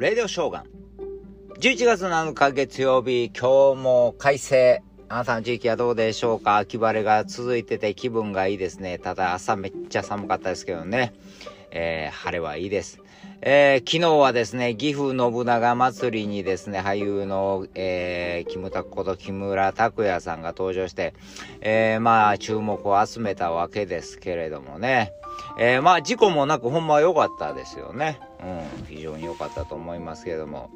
レディオショーガン。11月7日月曜日、今日も快晴。あなたの地域はどうでしょうか？秋晴れが続いてて気分がいいですね。ただ朝めっちゃ寒かったですけどね。えー、晴れはいいです。えー、昨日はですね、岐阜信長祭りにですね、俳優の、えー、キムタクこと木村拓哉さんが登場して、えー、まあ、注目を集めたわけですけれどもね。えー、まあ、事故もなく、ほんま良かったですよね。うん、非常に良かったと思いますけども。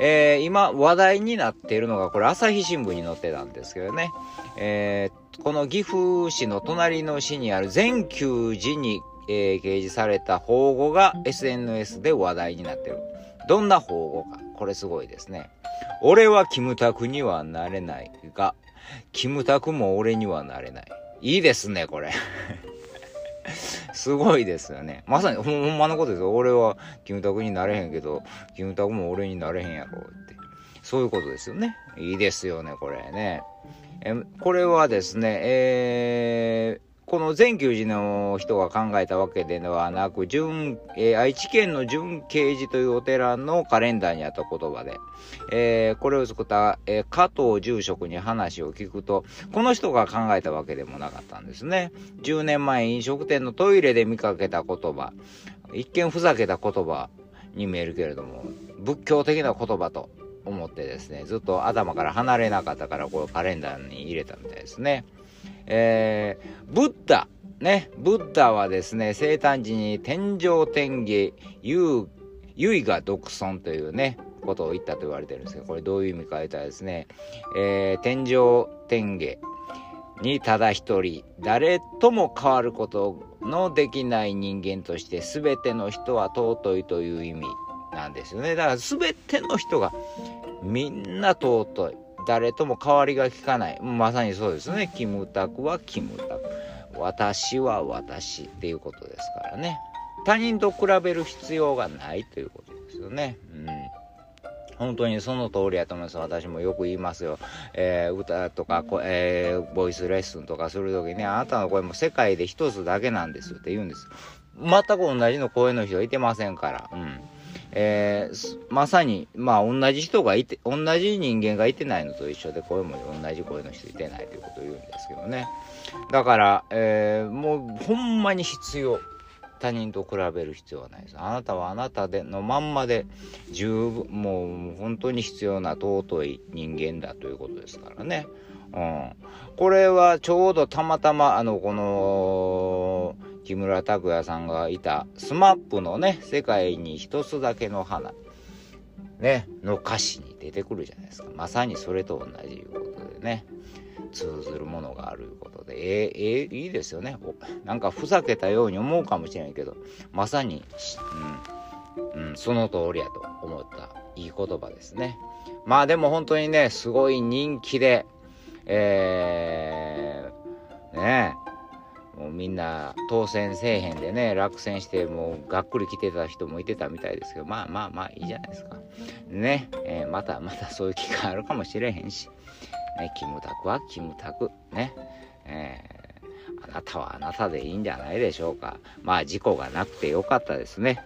えー、今、話題になっているのが、これ、朝日新聞に載ってたんですけどね。えー、この岐阜市の隣の市にある全球寺にえー、掲示された保護が SNS で話題になってる。どんな保護か。これすごいですね。俺はキムタクにはなれないが、キムタクも俺にはなれない。いいですね、これ。すごいですよね。まさにほんまのことですよ。俺はキムタクになれへんけど、キムタクも俺になれへんやろって。そういうことですよね。いいですよね、これね。えこれはですね、えー、この全球寺の人が考えたわけではなく、純、えー、愛知県の純慶寺というお寺のカレンダーにあった言葉で、えー、これを作った、えー、加藤住職に話を聞くと、この人が考えたわけでもなかったんですね。10年前飲食店のトイレで見かけた言葉、一見ふざけた言葉に見えるけれども、仏教的な言葉と思ってですね、ずっと頭から離れなかったから、このカレンダーに入れたみたいですね。えー、ブッダ、ね、ブッダはですね、生誕時に天上天下、優、唯が独尊というね、ことを言ったと言われてるんですけど、これどういう意味か言ったらですね、えー、天上天下にただ一人、誰とも変わることのできない人間として、全ての人は尊いという意味なんですよね。だから全ての人がみんな尊い。誰とも変わりが利かない。まさにそうですね。キムタクはキムタク。私は私っていうことですからね。他人と比べる必要がないということですよね。うん。本当にその通りやと思います。私もよく言いますよ。えー、歌とか、えー、ボイスレッスンとかするときに、あなたの声も世界で一つだけなんですって言うんです。全く同じの声の人はいてませんから。うん。えー、まさに、まあ、同じ人がいて、同じ人間がいてないのと一緒で、声も同じ声の人いてないということを言うんですけどね。だから、えー、もう、ほんまに必要。他人と比べる必要はないです。あなたはあなたでのまんまで十分、もう本当に必要な尊い人間だということですからね。うん。これはちょうどたまたま、あの、この、木村拓哉さんがいた SMAP のね、世界に一つだけの花、ね、の歌詞に出てくるじゃないですか。まさにそれと同じいうことでね、通ずるものがあるいうことで、えー、えー、いいですよね。なんかふざけたように思うかもしれないけど、まさに、うん、うん、その通りやと思ったいい言葉ですね。まあでも本当にね、すごい人気で、えー、ねもうみんな当選せえへんでね、落選してもうがっくり来てた人もいてたみたいですけど、まあまあまあいいじゃないですか。ね、えー、またまたそういう機会あるかもしれへんし、ね、キムタクはキムタク、ね、えー、あなたはあなたでいいんじゃないでしょうか。まあ事故がなくてよかったですね。